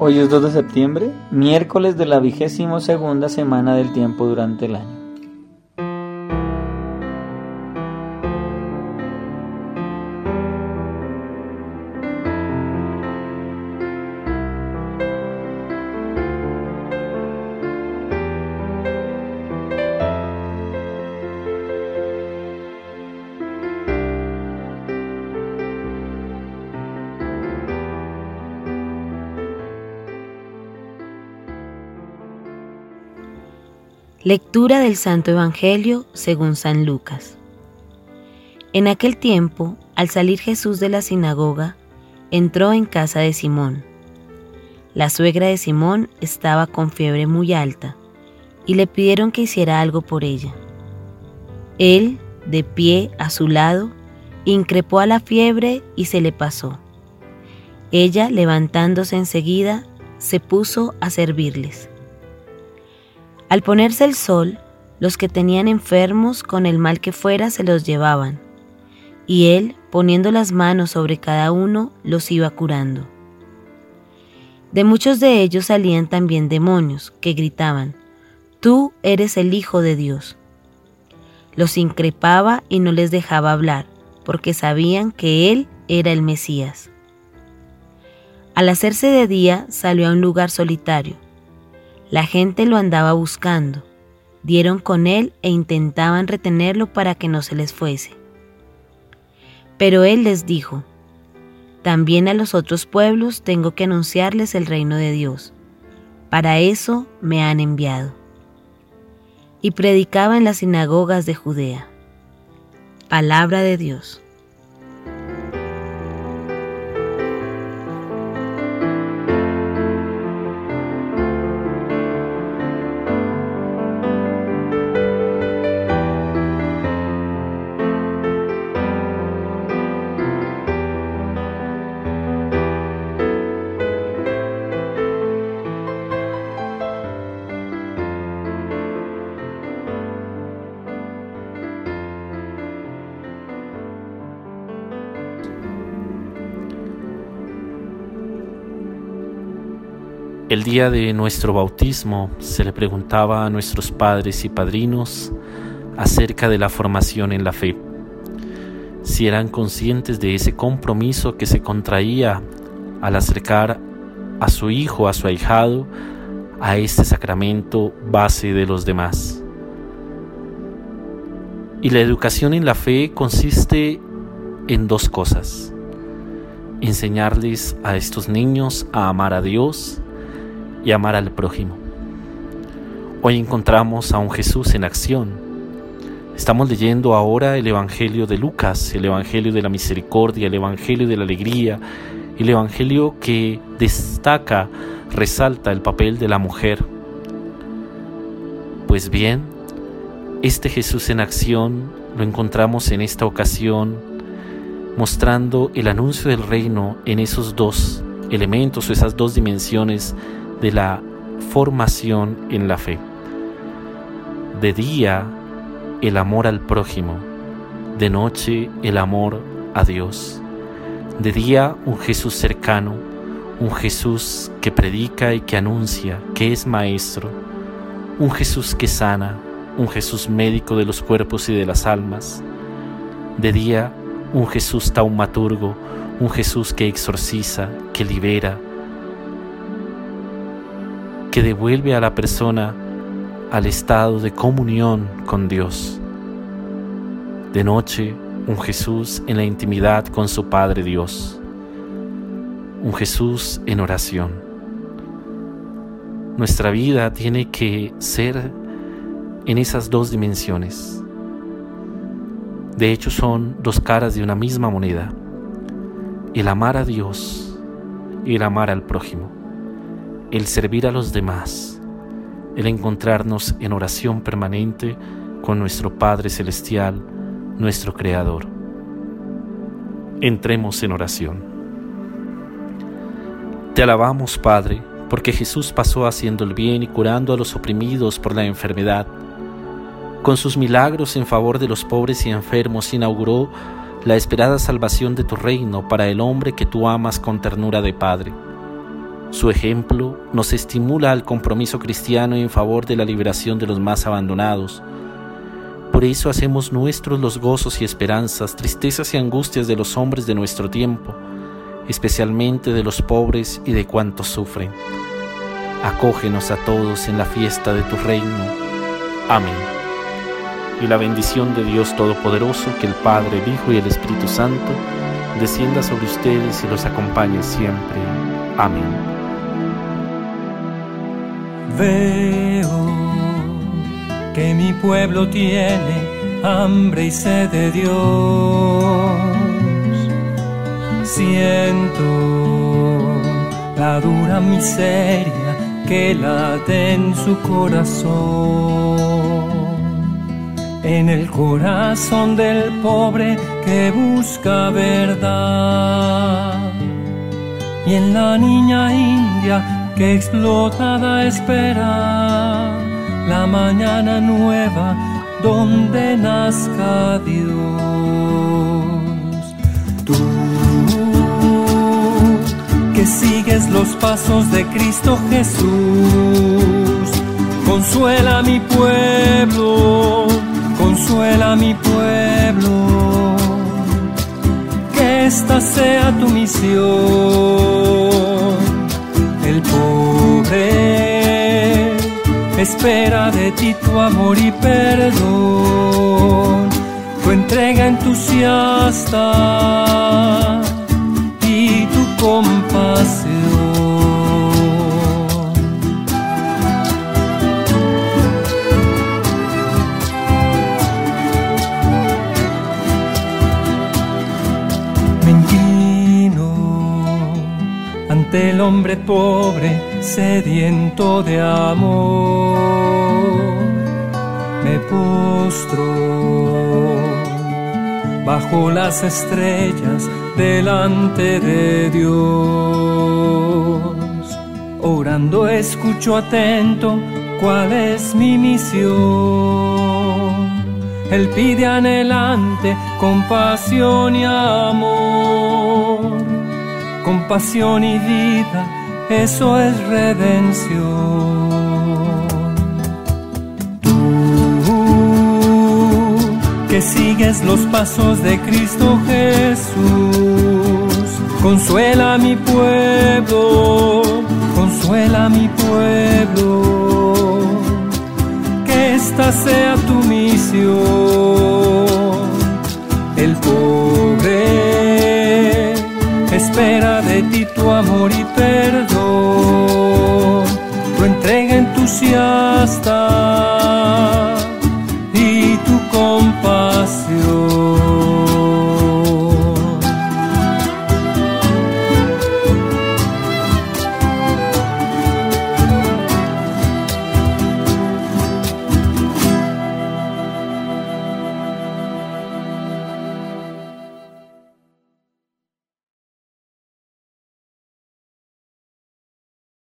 Hoy es 2 de septiembre, miércoles de la vigésimo segunda semana del tiempo durante el año. Lectura del Santo Evangelio según San Lucas. En aquel tiempo, al salir Jesús de la sinagoga, entró en casa de Simón. La suegra de Simón estaba con fiebre muy alta y le pidieron que hiciera algo por ella. Él, de pie a su lado, increpó a la fiebre y se le pasó. Ella, levantándose enseguida, se puso a servirles. Al ponerse el sol, los que tenían enfermos con el mal que fuera se los llevaban, y él, poniendo las manos sobre cada uno, los iba curando. De muchos de ellos salían también demonios, que gritaban, Tú eres el Hijo de Dios. Los increpaba y no les dejaba hablar, porque sabían que Él era el Mesías. Al hacerse de día salió a un lugar solitario la gente lo andaba buscando, dieron con él e intentaban retenerlo para que no se les fuese. Pero él les dijo, también a los otros pueblos tengo que anunciarles el reino de Dios. Para eso me han enviado. Y predicaba en las sinagogas de Judea. Palabra de Dios. El día de nuestro bautismo se le preguntaba a nuestros padres y padrinos acerca de la formación en la fe, si eran conscientes de ese compromiso que se contraía al acercar a su hijo, a su ahijado, a este sacramento base de los demás. Y la educación en la fe consiste en dos cosas. Enseñarles a estos niños a amar a Dios y amar al prójimo. Hoy encontramos a un Jesús en acción. Estamos leyendo ahora el Evangelio de Lucas, el Evangelio de la misericordia, el Evangelio de la alegría, el Evangelio que destaca, resalta el papel de la mujer. Pues bien, este Jesús en acción lo encontramos en esta ocasión mostrando el anuncio del reino en esos dos elementos o esas dos dimensiones de la formación en la fe. De día, el amor al prójimo, de noche, el amor a Dios. De día, un Jesús cercano, un Jesús que predica y que anuncia, que es maestro, un Jesús que sana, un Jesús médico de los cuerpos y de las almas. De día, un Jesús taumaturgo, un Jesús que exorciza, que libera, que devuelve a la persona al estado de comunión con Dios. De noche, un Jesús en la intimidad con su Padre Dios. Un Jesús en oración. Nuestra vida tiene que ser en esas dos dimensiones. De hecho, son dos caras de una misma moneda. El amar a Dios y el amar al prójimo el servir a los demás, el encontrarnos en oración permanente con nuestro Padre Celestial, nuestro Creador. Entremos en oración. Te alabamos, Padre, porque Jesús pasó haciendo el bien y curando a los oprimidos por la enfermedad. Con sus milagros en favor de los pobres y enfermos inauguró la esperada salvación de tu reino para el hombre que tú amas con ternura de Padre Su ejemplo nos estimula al compromiso cristiano en favor de la liberación de los más abandonados. Por eso hacemos nuestros los gozos y esperanzas, tristezas y angustias de los hombres de nuestro tiempo, especialmente de los pobres y de cuantos sufren. Acógenos a todos en la fiesta de tu reino. Amén. Y la bendición de Dios Todopoderoso, que el Padre, el Hijo y el Espíritu Santo, descienda sobre ustedes y los acompañe siempre. Amén. Veo que mi pueblo tiene hambre y sed de Dios. Siento la dura miseria que late en su corazón. En el corazón del pobre que busca verdad. Y en la niña india que explotada espera la mañana nueva donde nazca Dios. Tú que sigues los pasos de Cristo Jesús, consuela a mi pueblo, consuela mi pueblo, que esta sea tu misión espera de ti tu amor y perdón, tu entrega entusiasta y tu compasión. El hombre pobre, sediento de amor. Me postro bajo las estrellas delante de Dios. Orando escucho atento cuál es mi misión. Él pide anhelante compasión y amor compasión y vida, eso es redención. Tú que sigues los pasos de Cristo Jesús, consuela a mi pueblo, consuela a mi pueblo, que esta sea tu misión. Espera de ti tu amor y perdón, tu entrega entusiasta